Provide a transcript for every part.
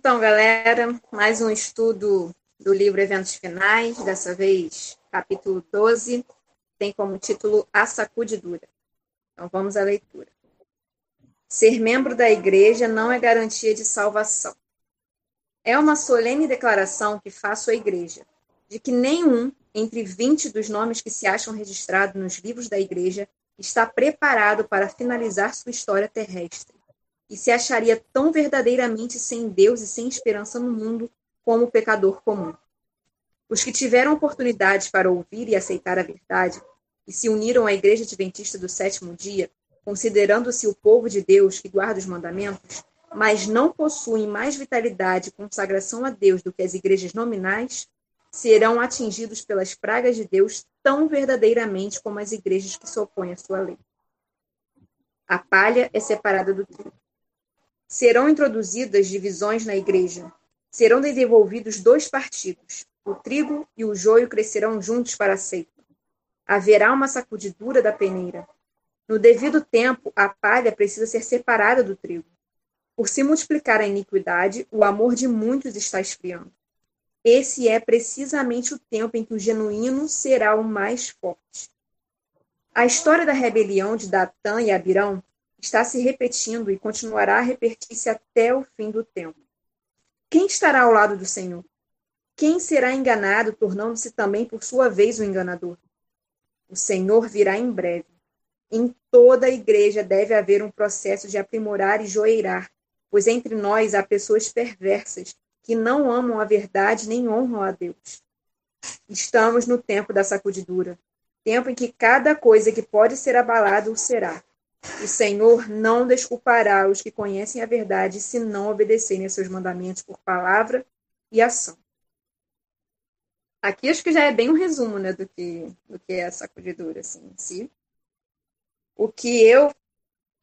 Então, galera, mais um estudo do livro Eventos Finais, dessa vez capítulo 12, tem como título A Sacudidura. Então, vamos à leitura. Ser membro da igreja não é garantia de salvação. É uma solene declaração que faço à igreja, de que nenhum entre 20 dos nomes que se acham registrados nos livros da igreja está preparado para finalizar sua história terrestre e se acharia tão verdadeiramente sem Deus e sem esperança no mundo como o pecador comum. Os que tiveram oportunidade para ouvir e aceitar a verdade e se uniram à Igreja Adventista do Sétimo Dia, considerando-se o povo de Deus que guarda os mandamentos, mas não possuem mais vitalidade e consagração a Deus do que as igrejas nominais, serão atingidos pelas pragas de Deus tão verdadeiramente como as igrejas que se opõem à sua lei. A palha é separada do trigo. Serão introduzidas divisões na igreja. Serão desenvolvidos dois partidos. O trigo e o joio crescerão juntos para a seita. Haverá uma sacudidura da peneira. No devido tempo, a palha precisa ser separada do trigo. Por se multiplicar a iniquidade, o amor de muitos está esfriando. Esse é precisamente o tempo em que o genuíno será o mais forte. A história da rebelião de Datã e Abirão está se repetindo e continuará a repetir-se até o fim do tempo. Quem estará ao lado do Senhor? Quem será enganado, tornando-se também por sua vez o enganador? O Senhor virá em breve. Em toda a igreja deve haver um processo de aprimorar e joeirar, pois entre nós há pessoas perversas que não amam a verdade nem honram a Deus. Estamos no tempo da sacudidura, tempo em que cada coisa que pode ser abalada o será. O Senhor não desculpará os que conhecem a verdade se não obedecerem a seus mandamentos por palavra e ação. Aqui acho que já é bem um resumo né, do, que, do que é a sacudidura assim, em si. O que eu,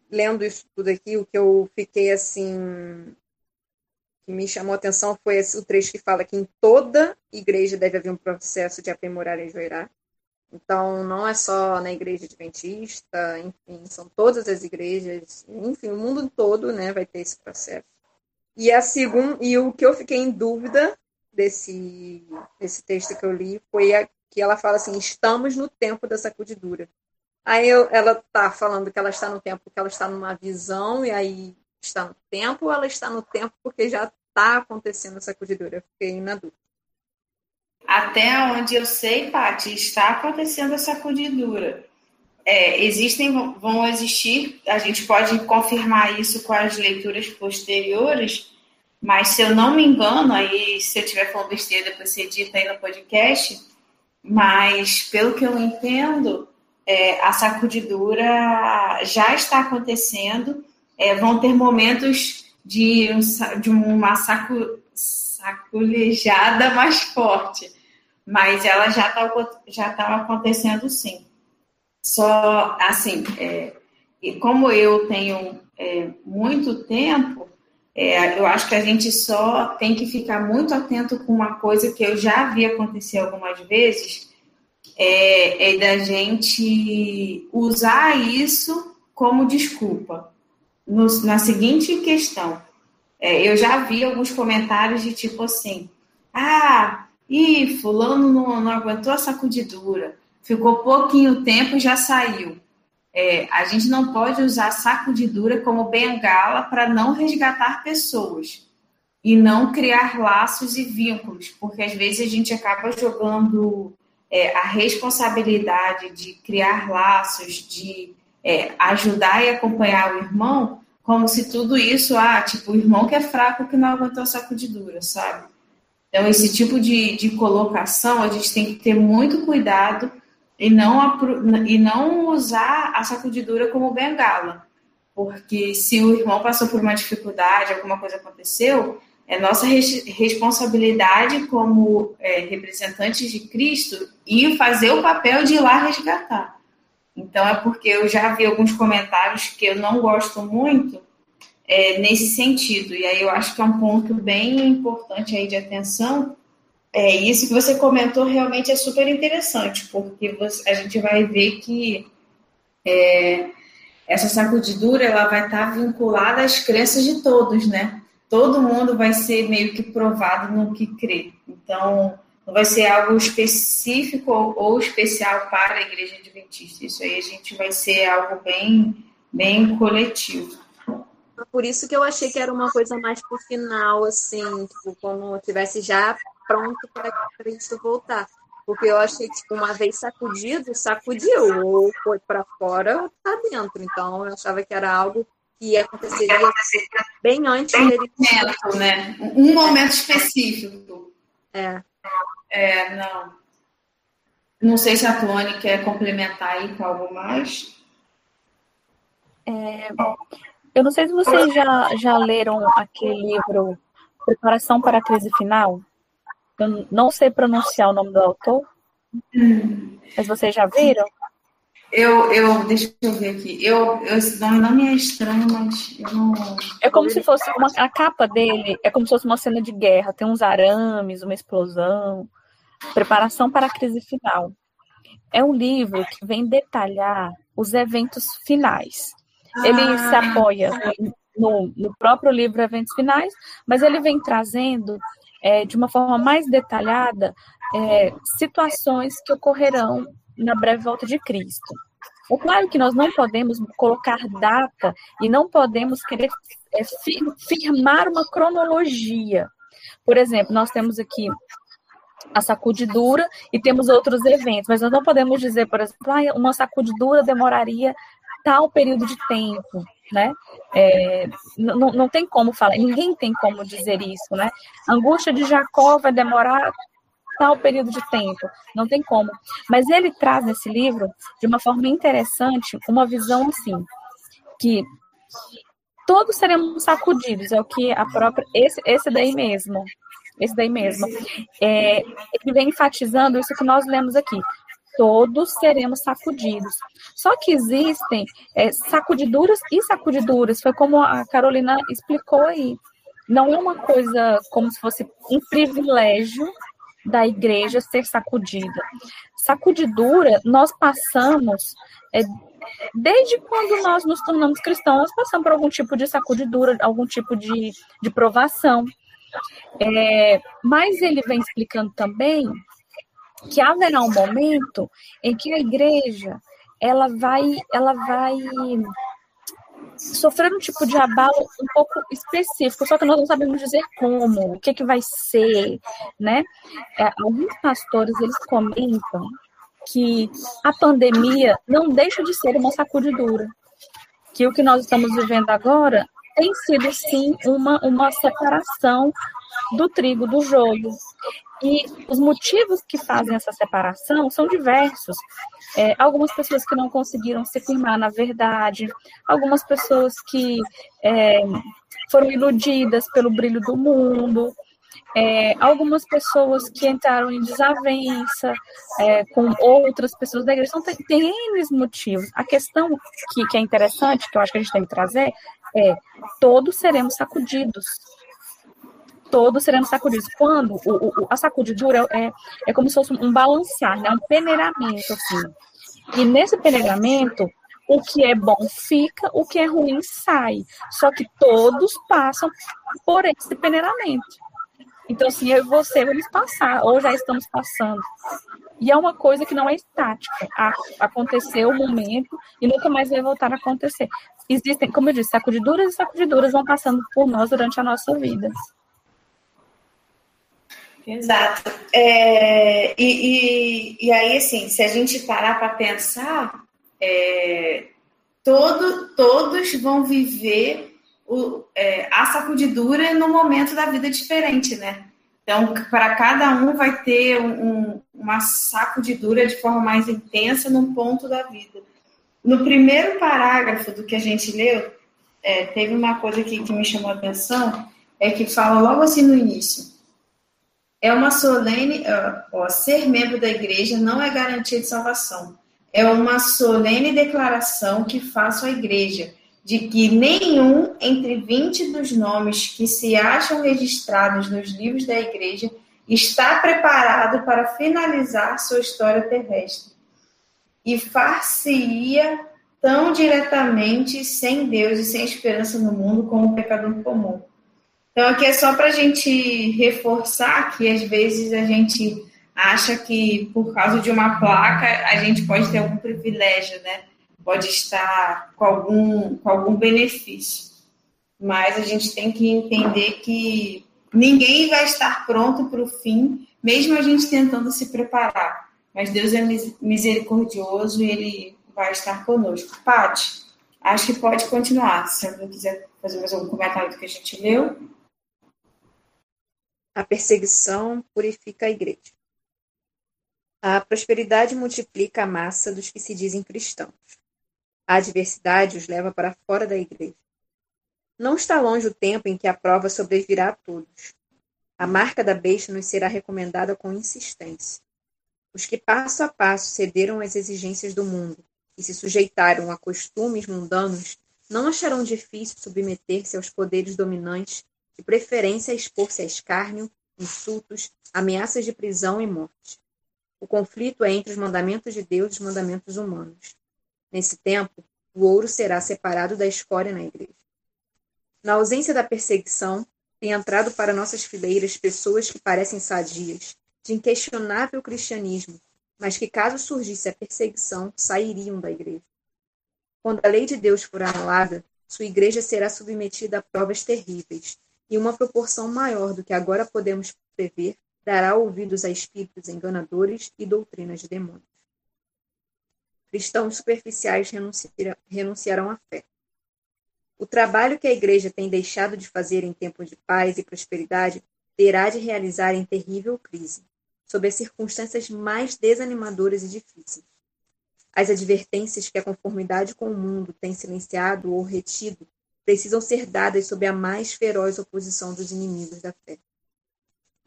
lendo isso tudo aqui, o que eu fiquei assim, que me chamou a atenção foi esse, o trecho que fala que em toda igreja deve haver um processo de aprimorar e joirar. Então, não é só na igreja adventista, enfim, são todas as igrejas, enfim, o mundo todo, né, vai ter esse processo. E a segunda, e o que eu fiquei em dúvida desse desse texto que eu li foi a, que ela fala assim: "Estamos no tempo da sacudidura". Aí eu, ela tá falando que ela está no tempo porque ela está numa visão e aí está no tempo, ou ela está no tempo porque já está acontecendo a sacudidura. Eu fiquei na dúvida. Até onde eu sei, Paty, está acontecendo a sacudidura. É, existem, vão existir, a gente pode confirmar isso com as leituras posteriores, mas se eu não me engano, aí se eu estiver falando besteira, depois você edita aí no podcast, mas pelo que eu entendo, é, a sacudidura já está acontecendo, é, vão ter momentos de, de uma sacu, saculejada mais forte mas ela já está já tá acontecendo sim. Só, assim, é, e como eu tenho é, muito tempo, é, eu acho que a gente só tem que ficar muito atento com uma coisa que eu já vi acontecer algumas vezes, é, é da gente usar isso como desculpa. No, na seguinte questão, é, eu já vi alguns comentários de tipo assim, ah, Ih, fulano não, não aguentou a sacudidura, ficou pouquinho tempo e já saiu. É, a gente não pode usar sacudidura como bengala para não resgatar pessoas e não criar laços e vínculos, porque às vezes a gente acaba jogando é, a responsabilidade de criar laços, de é, ajudar e acompanhar o irmão, como se tudo isso, ah, tipo, o irmão que é fraco que não aguentou a sacudidura, sabe? Então, esse tipo de, de colocação, a gente tem que ter muito cuidado e não, e não usar a sacudidura como bengala. Porque se o irmão passou por uma dificuldade, alguma coisa aconteceu, é nossa responsabilidade como é, representantes de Cristo e fazer o papel de ir lá resgatar. Então é porque eu já vi alguns comentários que eu não gosto muito é, nesse sentido. E aí eu acho que é um ponto bem importante aí de atenção. É, isso que você comentou realmente é super interessante, porque você, a gente vai ver que é, essa sacudidura ela vai estar vinculada às crenças de todos, né? Todo mundo vai ser meio que provado no que crê. Então, não vai ser algo específico ou especial para a igreja adventista. Isso aí a gente vai ser algo bem, bem coletivo. Por isso que eu achei que era uma coisa mais pro final, assim, tipo, como tivesse já pronto para Cristo voltar. Porque eu achei que, tipo, uma vez sacudido, sacudiu, ou foi para fora ou tá dentro. Então, eu achava que era algo que aconteceria bem antes dele. Momento, né? Um momento específico. É. É, não. Não sei se a Tony quer complementar aí com algo mais. É, eu não sei se vocês já, já leram aquele livro Preparação para a Crise Final. Eu não sei pronunciar o nome do autor, hum. mas vocês já viram? Eu, eu, deixa eu ver aqui. Eu, eu, esse nome não me é estranho, mas eu não. É como se fosse uma, a capa dele é como se fosse uma cena de guerra. Tem uns arames, uma explosão. Preparação para a crise final. É um livro que vem detalhar os eventos finais. Ele ah. se apoia no, no, próprio livro Eventos Finais, mas ele vem trazendo é, de uma forma mais detalhada é, situações que ocorrerão na breve volta de Cristo. É claro que nós não podemos colocar data e não podemos querer é, firmar uma cronologia. Por exemplo, nós temos aqui a sacudidura e temos outros eventos, mas nós não podemos dizer, por exemplo, ah, uma sacudidura demoraria tal período de tempo, né? É, não, não tem como falar, ninguém tem como dizer isso, né? A angústia de Jacó vai demorar tal período de tempo, não tem como. Mas ele traz nesse livro, de uma forma interessante, uma visão assim, que todos seremos sacudidos, é o que a própria, esse, esse daí mesmo, esse daí mesmo, é, ele vem enfatizando isso que nós lemos aqui, todos seremos sacudidos. Só que existem é, sacudiduras e sacudiduras, foi como a Carolina explicou aí. Não é uma coisa como se fosse um privilégio da igreja ser sacudida. Sacudidura, nós passamos, é, desde quando nós nos tornamos cristãos, nós passamos por algum tipo de sacudidura, algum tipo de, de provação. É, mas ele vem explicando também que haverá um momento em que a igreja ela vai, ela vai sofrer um tipo de abalo um pouco específico, só que nós não sabemos dizer como, o que, que vai ser, né? É, alguns pastores, eles comentam que a pandemia não deixa de ser uma sacudidura, que o que nós estamos vivendo agora tem sido, sim, uma, uma separação do trigo do joio. E os motivos que fazem essa separação são diversos. É, algumas pessoas que não conseguiram se firmar na verdade, algumas pessoas que é, foram iludidas pelo brilho do mundo, é, algumas pessoas que entraram em desavença é, com outras pessoas da igreja. Então, tem, tem motivos. A questão que, que é interessante, que eu acho que a gente tem que trazer, é todos seremos sacudidos todos seremos sacudidos. Quando o, o, a sacudidura é, é como se fosse um balancear, né? um peneiramento, assim. E nesse peneiramento, o que é bom fica, o que é ruim sai. Só que todos passam por esse peneiramento. Então, assim, eu e você vamos passar, ou já estamos passando. E é uma coisa que não é estática. Aconteceu o momento e nunca mais vai voltar a acontecer. Existem, como eu disse, sacudiduras e sacudiduras vão passando por nós durante a nossa vida. Exato. É, e, e, e, aí, assim, se a gente parar para pensar, é, todo, todos vão viver o, é, a sacudidura num momento da vida diferente, né? Então, para cada um vai ter um, uma sacudidura de forma mais intensa num ponto da vida. No primeiro parágrafo do que a gente leu, é, teve uma coisa aqui que me chamou a atenção, é que fala logo assim no início. É uma solene, ó, ser membro da igreja não é garantia de salvação. É uma solene declaração que faço à igreja de que nenhum entre 20 dos nomes que se acham registrados nos livros da igreja está preparado para finalizar sua história terrestre. E far-se-ia tão diretamente sem Deus e sem esperança no mundo como um pecador comum. Então, aqui é só para a gente reforçar que às vezes a gente acha que por causa de uma placa a gente pode ter algum privilégio, né? Pode estar com algum, com algum benefício. Mas a gente tem que entender que ninguém vai estar pronto para o fim, mesmo a gente tentando se preparar. Mas Deus é misericordioso e Ele vai estar conosco. Paty, acho que pode continuar. Se você quiser fazer mais algum comentário do que a gente leu. A perseguição purifica a igreja. A prosperidade multiplica a massa dos que se dizem cristãos. A adversidade os leva para fora da igreja. Não está longe o tempo em que a prova sobrevirá a todos. A marca da besta nos será recomendada com insistência. Os que passo a passo cederam às exigências do mundo e se sujeitaram a costumes mundanos não acharão difícil submeter-se aos poderes dominantes, de preferência a expor-se a escárnio, insultos, ameaças de prisão e morte. O conflito é entre os mandamentos de Deus e os mandamentos humanos. Nesse tempo, o ouro será separado da escória na igreja. Na ausência da perseguição, tem entrado para nossas fileiras pessoas que parecem sadias, de inquestionável cristianismo, mas que, caso surgisse a perseguição, sairiam da igreja. Quando a lei de Deus for anulada, sua igreja será submetida a provas terríveis, e uma proporção maior do que agora podemos prever dará ouvidos a espíritos enganadores e doutrinas de demônios. Cristãos superficiais renunciarão à fé. O trabalho que a igreja tem deixado de fazer em tempos de paz e prosperidade terá de realizar em terrível crise, sob as circunstâncias mais desanimadoras e difíceis. As advertências que a conformidade com o mundo tem silenciado ou retido precisam ser dadas sob a mais feroz oposição dos inimigos da fé.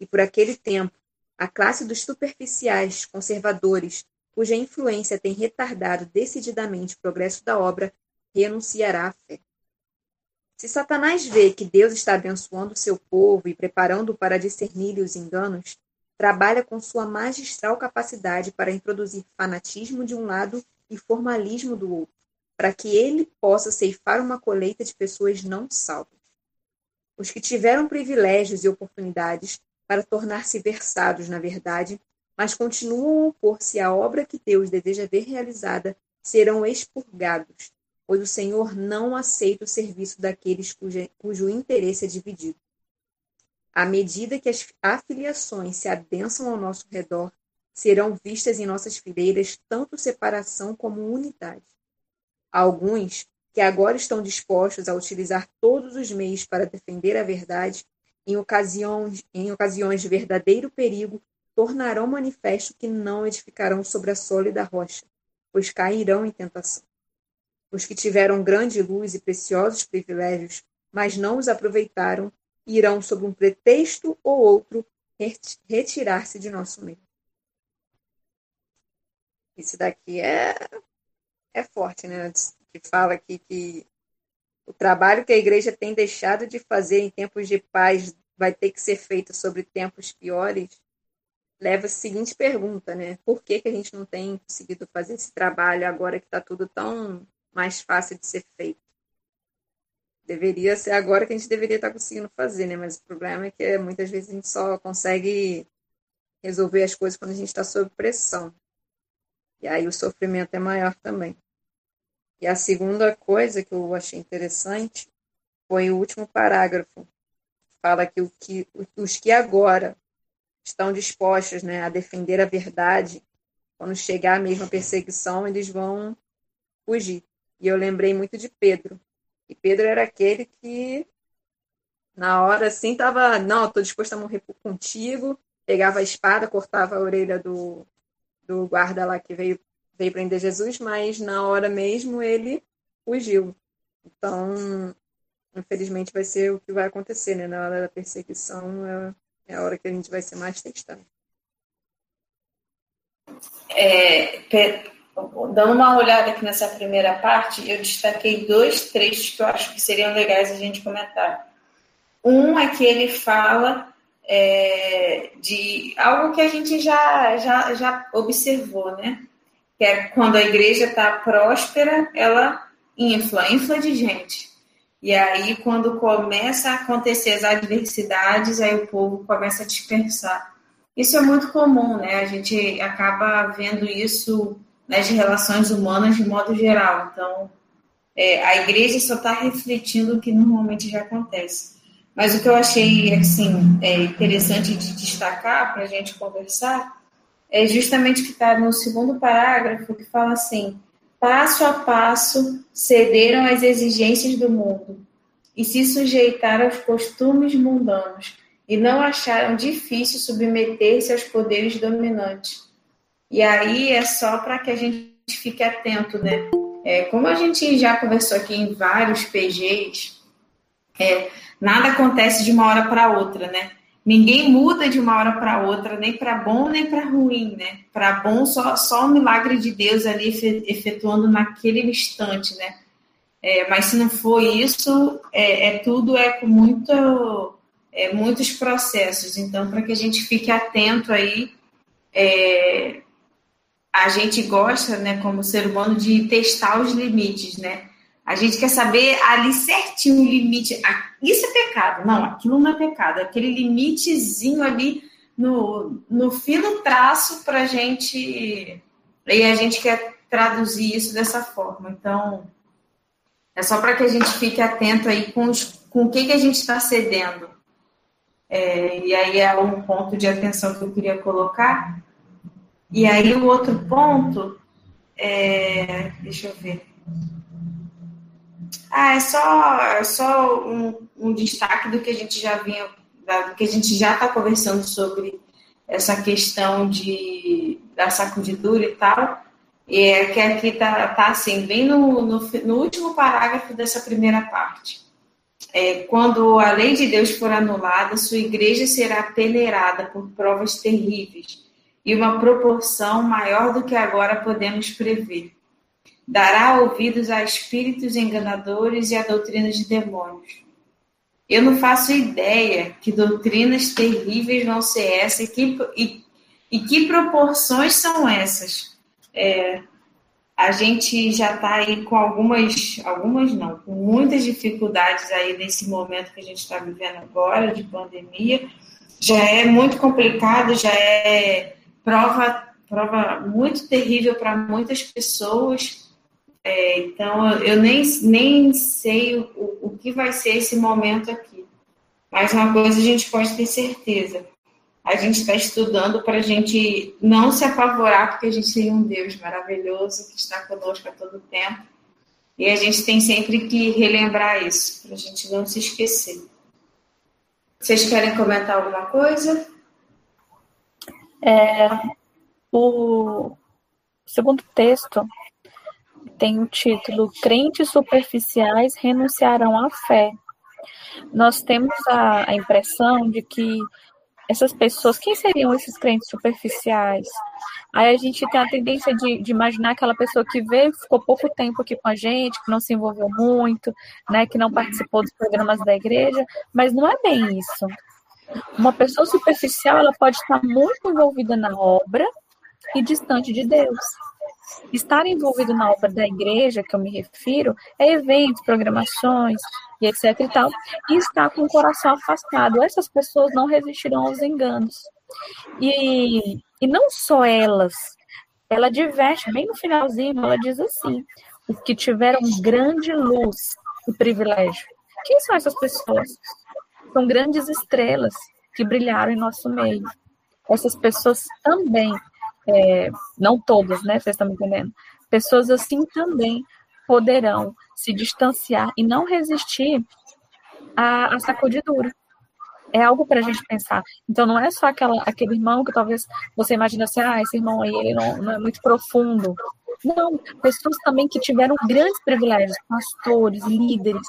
E por aquele tempo, a classe dos superficiais, conservadores, cuja influência tem retardado decididamente o progresso da obra, renunciará à fé. Se Satanás vê que Deus está abençoando o seu povo e preparando-o para discernir os enganos, trabalha com sua magistral capacidade para introduzir fanatismo de um lado e formalismo do outro, para que ele possa ceifar uma colheita de pessoas não salvas. Os que tiveram privilégios e oportunidades para tornar-se versados na verdade, mas continuam a opor-se à obra que Deus deseja ver realizada, serão expurgados, pois o Senhor não aceita o serviço daqueles cujo, cujo interesse é dividido. À medida que as afiliações se adensam ao nosso redor, serão vistas em nossas fileiras tanto separação como unidade. Alguns, que agora estão dispostos a utilizar todos os meios para defender a verdade, em ocasiões, em ocasiões de verdadeiro perigo, tornarão manifesto que não edificarão sobre a sólida rocha, pois cairão em tentação. Os que tiveram grande luz e preciosos privilégios, mas não os aproveitaram, irão, sob um pretexto ou outro, retirar-se de nosso meio. Isso daqui é, é forte, né? Que fala aqui que o trabalho que a igreja tem deixado de fazer em tempos de paz vai ter que ser feito sobre tempos piores, leva a seguinte pergunta, né? Por que, que a gente não tem conseguido fazer esse trabalho agora que está tudo tão mais fácil de ser feito? Deveria ser agora que a gente deveria estar tá conseguindo fazer, né? Mas o problema é que muitas vezes a gente só consegue resolver as coisas quando a gente está sob pressão. E aí o sofrimento é maior também. E a segunda coisa que eu achei interessante foi o último parágrafo. Fala que, o que os que agora estão dispostos né, a defender a verdade, quando chegar a mesma perseguição, eles vão fugir. E eu lembrei muito de Pedro. E Pedro era aquele que, na hora assim, estava: não, estou disposto a morrer contigo, pegava a espada, cortava a orelha do, do guarda lá que veio, veio prender Jesus, mas na hora mesmo ele fugiu. Então, infelizmente, vai ser o que vai acontecer, né? Na hora da perseguição é, é a hora que a gente vai ser mais testado. É, dando uma olhada aqui nessa primeira parte, eu destaquei dois trechos que eu acho que seriam legais a gente comentar. Um é que ele fala é, de algo que a gente já, já, já observou, né? Que é quando a igreja está próspera, ela infla, infla de gente. E aí, quando começa a acontecer as adversidades, aí o povo começa a dispersar. Isso é muito comum, né? A gente acaba vendo isso nas relações humanas de modo geral. Então, é, a igreja só está refletindo o que normalmente já acontece. Mas o que eu achei assim é, interessante de destacar para a gente conversar é justamente que está no segundo parágrafo que fala assim: passo a passo cederam às exigências do mundo e se sujeitaram aos costumes mundanos e não acharam difícil submeter-se aos poderes dominantes. E aí é só para que a gente fique atento, né? É, como a gente já conversou aqui em vários PGs, é, nada acontece de uma hora para outra, né? Ninguém muda de uma hora para outra, nem para bom nem para ruim, né? Para bom, só, só o milagre de Deus ali efetuando naquele instante, né? É, mas se não for isso, é, é tudo é com muito, é, muitos processos. Então, para que a gente fique atento aí, é, a gente gosta, né, como ser humano, de testar os limites, né? A gente quer saber ali certinho o limite. Isso é pecado. Não, aquilo não é pecado. Aquele limitezinho ali no, no fino traço para a gente. E a gente quer traduzir isso dessa forma. Então, é só para que a gente fique atento aí com, os, com o que, que a gente está cedendo. É, e aí é um ponto de atenção que eu queria colocar. E aí o outro ponto é. Deixa eu ver. Ah, é só, é só um, um destaque do que a gente já vinha, do que a gente já está conversando sobre essa questão de, da sacudidura e tal. E é que aqui está tá assim, bem no, no, no, último parágrafo dessa primeira parte. É, quando a lei de Deus for anulada, sua igreja será peneirada por provas terríveis e uma proporção maior do que agora podemos prever dará ouvidos a espíritos enganadores e a doutrinas de demônios. Eu não faço ideia que doutrinas terríveis vão ser essas e que, e, e que proporções são essas. É, a gente já está aí com algumas, algumas não, com muitas dificuldades aí nesse momento que a gente está vivendo agora, de pandemia. Já é muito complicado, já é prova, prova muito terrível para muitas pessoas é, então, eu nem, nem sei o, o que vai ser esse momento aqui. Mas uma coisa a gente pode ter certeza. A gente está estudando para a gente não se apavorar, porque a gente tem um Deus maravilhoso que está conosco a todo tempo. E a gente tem sempre que relembrar isso, para a gente não se esquecer. Vocês querem comentar alguma coisa? É, o segundo texto tem o título Crentes superficiais renunciarão à fé. Nós temos a, a impressão de que essas pessoas, quem seriam esses crentes superficiais? Aí a gente tem a tendência de, de, imaginar aquela pessoa que veio, ficou pouco tempo aqui com a gente, que não se envolveu muito, né, que não participou dos programas da igreja, mas não é bem isso. Uma pessoa superficial, ela pode estar muito envolvida na obra e distante de Deus. Estar envolvido na obra da igreja, que eu me refiro, é eventos, programações e etc e tal, e estar com o coração afastado. Essas pessoas não resistirão aos enganos. E, e não só elas, ela diverte, bem no finalzinho, ela diz assim, os que tiveram grande luz e privilégio. Quem são essas pessoas? São grandes estrelas que brilharam em nosso meio. Essas pessoas também é, não todas, né? Vocês estão me entendendo? Pessoas assim também poderão se distanciar e não resistir à, à sacudidura. é algo para a gente pensar. Então, não é só aquela, aquele irmão que talvez você imagina assim, ah, esse irmão aí ele não, não é muito profundo. Não, pessoas também que tiveram grandes privilégios, pastores, líderes,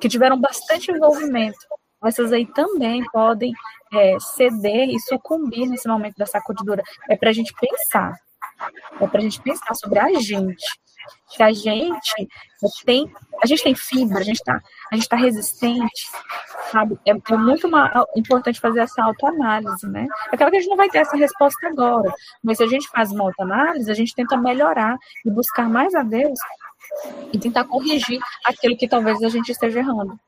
que tiveram bastante envolvimento. Essas aí também podem é, ceder e sucumbir nesse momento da sacudidura. É para a gente pensar. É para a gente pensar sobre a gente que a gente tem, a gente tem fibra, a gente está tá resistente, sabe? É, é muito uma, importante fazer essa autoanálise, né? É que a gente não vai ter essa resposta agora, mas se a gente faz uma autoanálise, a gente tenta melhorar e buscar mais a Deus e tentar corrigir aquilo que talvez a gente esteja errando.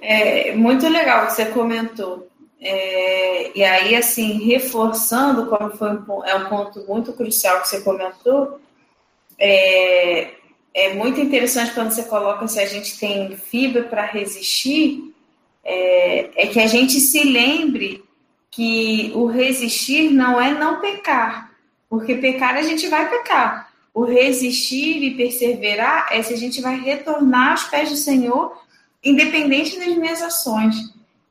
É muito legal o que você comentou. É, e aí, assim, reforçando, como foi um, é um ponto muito crucial que você comentou, é, é muito interessante quando você coloca se a gente tem fibra para resistir, é, é que a gente se lembre que o resistir não é não pecar, porque pecar a gente vai pecar. O resistir e perseverar é se a gente vai retornar aos pés do Senhor, independente das minhas ações.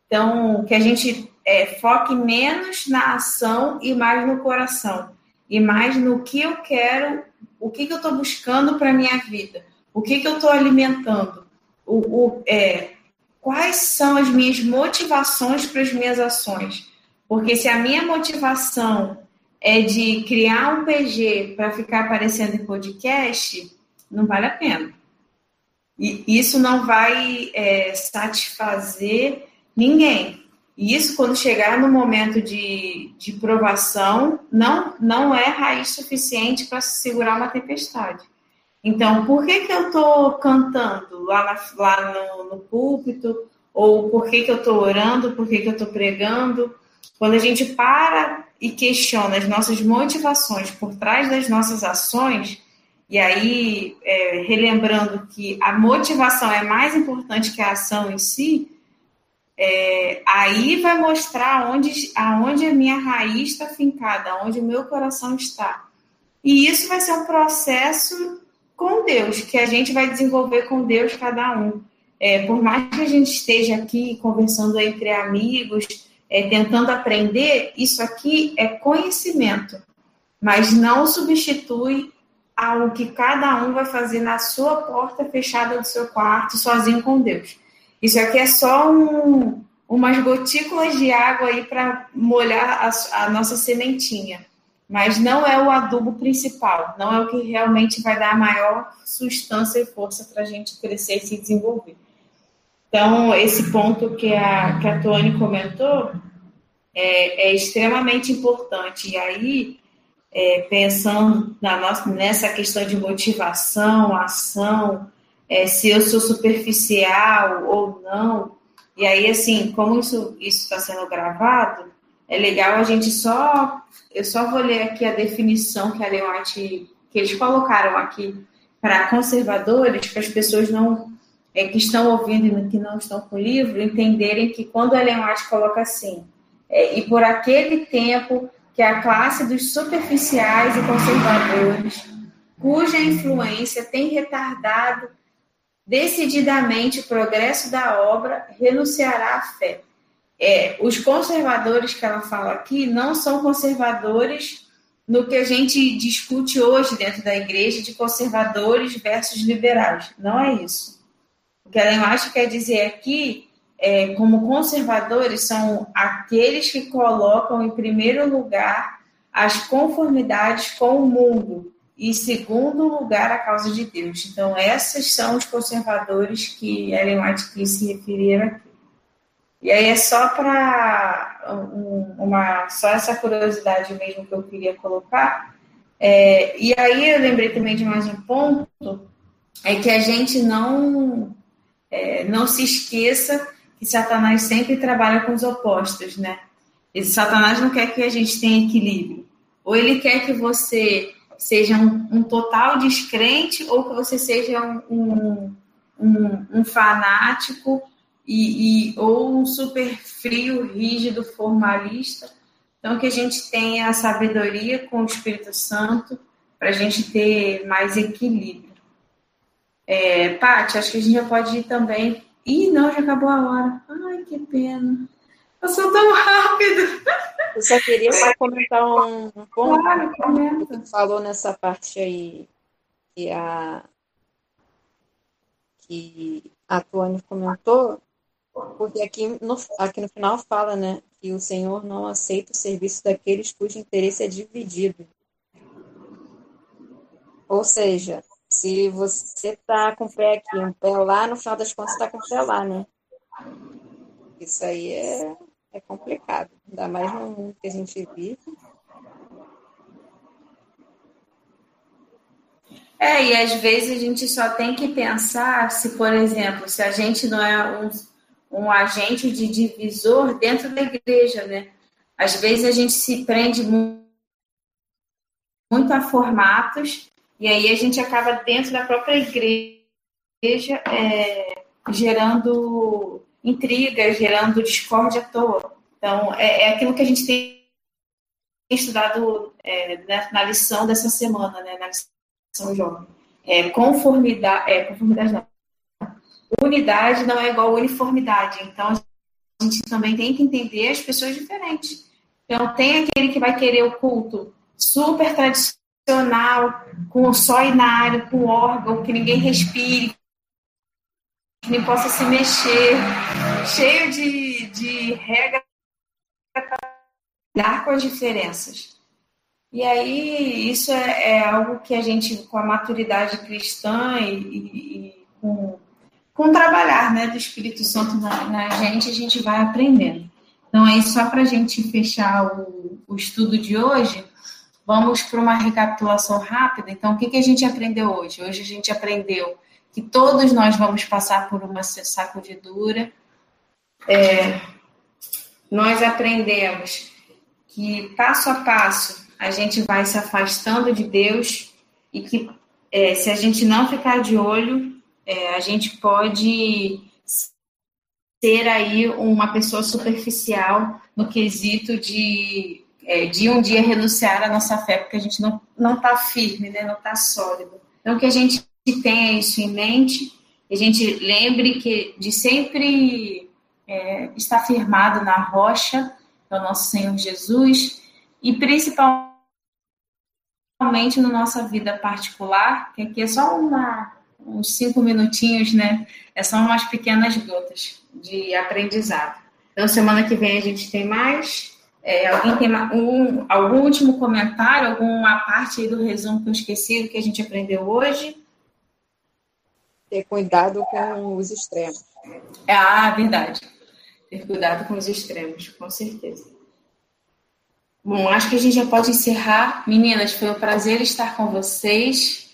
Então, que a gente é, foque menos na ação e mais no coração, e mais no que eu quero o que, que eu estou buscando para a minha vida? O que, que eu estou alimentando? O, o, é, quais são as minhas motivações para as minhas ações? Porque se a minha motivação é de criar um PG para ficar aparecendo em podcast, não vale a pena. E isso não vai é, satisfazer ninguém. E isso, quando chegar no momento de, de provação, não, não é raiz suficiente para segurar uma tempestade. Então, por que, que eu estou cantando lá, na, lá no, no, púlpito? Ou por que, que eu estou orando? Por que, que eu estou pregando? Quando a gente para e questiona as nossas motivações por trás das nossas ações, e aí, é, relembrando que a motivação é mais importante que a ação em si, é, aí vai mostrar onde, aonde a minha raiz está fincada, onde o meu coração está. E isso vai ser um processo com Deus, que a gente vai desenvolver com Deus cada um. É, por mais que a gente esteja aqui conversando entre amigos, é, tentando aprender, isso aqui é conhecimento, mas não substitui algo que cada um vai fazer na sua porta fechada do seu quarto, sozinho com Deus. Isso aqui é só um, umas gotículas de água aí para molhar a, a, nossa sementinha. Mas não é o adubo principal, não é o que realmente vai dar a maior sustância e força para a gente crescer e se desenvolver. Então, esse ponto que a, que a Tony comentou é, é extremamente importante. E aí, é, pensando na nossa, nessa questão de motivação, ação, é, se eu sou superficial ou não. E aí, assim, como isso está sendo gravado, é legal a gente só. Eu só vou ler aqui a definição que a White, que eles colocaram aqui para conservadores, para as pessoas não é, que estão ouvindo e que não estão com o livro entenderem que quando a White coloca assim, é, e por aquele tempo que a classe dos superficiais e conservadores, cuja influência tem retardado decididamente o progresso da obra, renunciará à fé. É, os conservadores que ela fala aqui não são conservadores no que a gente discute hoje dentro da igreja de conservadores versus liberais. Não é isso. O que ela acha quer dizer aqui é como conservadores são aqueles que colocam em primeiro lugar as conformidades com o mundo, e segundo lugar a causa de Deus. Então, esses são os conservadores que Ellen White quis se referir aqui. E aí é só para um, uma só essa curiosidade mesmo que eu queria colocar. É, e aí eu lembrei também de mais um ponto é que a gente não é, não se esqueça que Satanás sempre trabalha com os opostos, né? E Satanás não quer que a gente tenha equilíbrio. Ou ele quer que você seja um, um total descrente ou que você seja um, um, um fanático e, e, ou um super frio, rígido, formalista. Então, que a gente tenha a sabedoria com o Espírito Santo para a gente ter mais equilíbrio. É, Paty, acho que a gente já pode ir também Ih, não, já acabou a hora. Ai, que pena. Passou tão rápido. Eu só queria só comentar um, ponto claro, que você falou nessa parte aí que a que a Tuane comentou, porque aqui no, aqui no final fala, né, que o Senhor não aceita o serviço daqueles cujo interesse é dividido. Ou seja, se você está com o pé aqui, um pé lá, no final das contas está com o pé lá, né? Isso aí é, é complicado, ainda mais no mundo que a gente vive. É, e às vezes a gente só tem que pensar se, por exemplo, se a gente não é um, um agente de divisor dentro da igreja, né? Às vezes a gente se prende muito a formatos e aí a gente acaba dentro da própria igreja é, gerando intriga, gerando discórdia à toa. Então, é, é aquilo que a gente tem estudado é, na, na, lição dessa semana, né, na lição jovem. É, conformidade, é, conformidade não. Unidade não é igual uniformidade. Então, a gente também tem que entender as pessoas diferentes. Então, tem aquele que vai querer o culto super tradicional, com só inário, com órgão, que ninguém respire, que nem possa se mexer, cheio de, de regras para com as diferenças. E aí, isso é, é, algo que a gente, com a maturidade cristã e, e, e com, com o trabalhar né, do Espírito Santo na, na, gente, a gente vai aprendendo. Então, aí, só para a gente fechar o, o estudo de hoje, vamos para uma recapitulação rápida. Então, o que, que a gente aprendeu hoje? Hoje a gente aprendeu que todos nós vamos passar por uma sacudidura. É, nós aprendemos que passo a passo a gente vai se afastando de Deus e que é, se a gente não ficar de olho, é, a gente pode ser aí uma pessoa superficial no quesito de, é, de um dia renunciar à nossa fé, porque a gente não está firme, né, não está sólido. Então, que a gente tenha isso em mente, a gente lembre que de sempre é, estar firmado na rocha, do nosso Senhor Jesus, e principalmente na nossa vida particular, que aqui é só uma, uns cinco minutinhos, né? É só umas pequenas gotas de aprendizado. Então, semana que vem a gente tem mais. É, alguém tem um, algum último comentário, alguma parte do resumo que eu esqueci do que a gente aprendeu hoje? Ter cuidado com os extremos. Ah, verdade. Ter cuidado com os extremos, com certeza. Bom, acho que a gente já pode encerrar. Meninas, foi um prazer estar com vocês.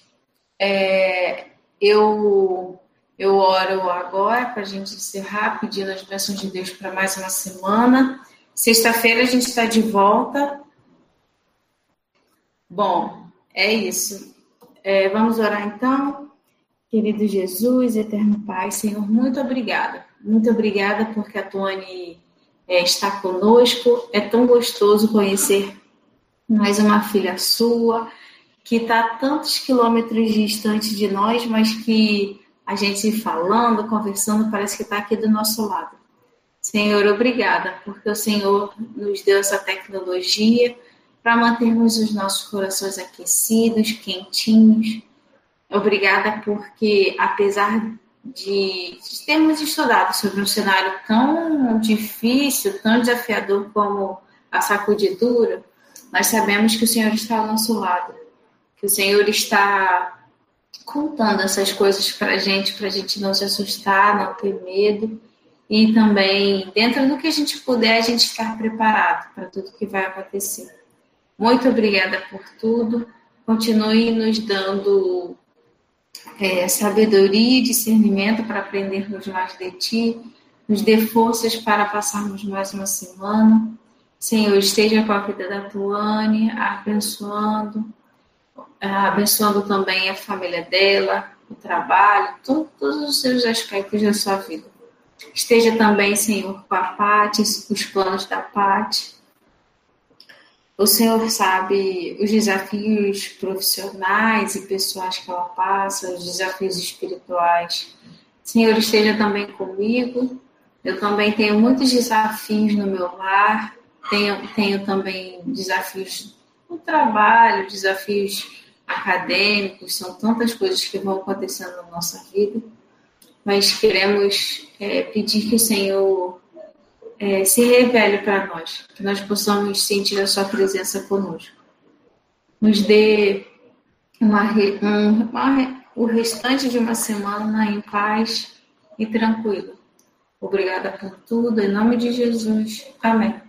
É, eu, eu oro agora para a gente encerrar, pedindo as bênçãos de Deus para mais uma semana. Sexta-feira a gente está de volta. Bom, é isso. É, vamos orar então. Querido Jesus, eterno Pai, Senhor, muito obrigada. Muito obrigada porque a Tony é, está conosco. É tão gostoso conhecer mais uma filha sua, que está tantos quilômetros distante de nós, mas que a gente falando, conversando, parece que está aqui do nosso lado. Senhor, obrigada, porque o Senhor nos deu essa tecnologia para mantermos os nossos corações aquecidos, quentinhos. Obrigada porque, apesar de, termos estudado sobre um cenário tão difícil, tão desafiador como a sacudidura, nós sabemos que o Senhor está ao nosso lado, que o Senhor está contando essas coisas para a gente, para a gente não se assustar, não ter medo e também, dentro do que a gente puder, a gente estar preparado para tudo que vai acontecer. Muito obrigada por tudo. Continue nos dando é, sabedoria e discernimento para aprendermos mais de Ti, nos dê forças para passarmos mais uma semana. Senhor, esteja com a vida da Tuane, abençoando, abençoando também a família dela, o trabalho, todos os seus aspectos da sua vida. Esteja também, Senhor, com a Pati, os planos da Pati, o Senhor sabe os desafios profissionais e pessoais que ela passa, os desafios espirituais. Senhor esteja também comigo. Eu também tenho muitos desafios no meu lar, tenho, tenho também desafios no trabalho, desafios acadêmicos, são tantas coisas que vão acontecendo na nossa vida, mas queremos é, pedir que o Senhor é, se revele para nós, que nós possamos sentir a Sua presença conosco. Nos dê uma, um, uma, o restante de uma semana em paz e tranquilo. Obrigada por tudo, em nome de Jesus. Amém.